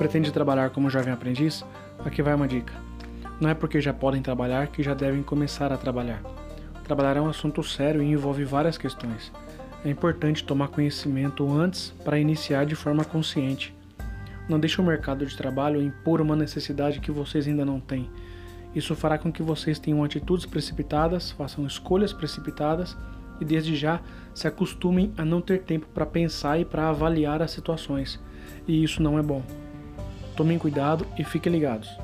Pretende trabalhar como jovem aprendiz? Aqui vai uma dica. Não é porque já podem trabalhar que já devem começar a trabalhar. Trabalhar é um assunto sério e envolve várias questões. É importante tomar conhecimento antes para iniciar de forma consciente. Não deixe o mercado de trabalho impor uma necessidade que vocês ainda não têm. Isso fará com que vocês tenham atitudes precipitadas, façam escolhas precipitadas e desde já se acostumem a não ter tempo para pensar e para avaliar as situações. E isso não é bom. Tomem cuidado e fiquem ligados.